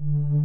you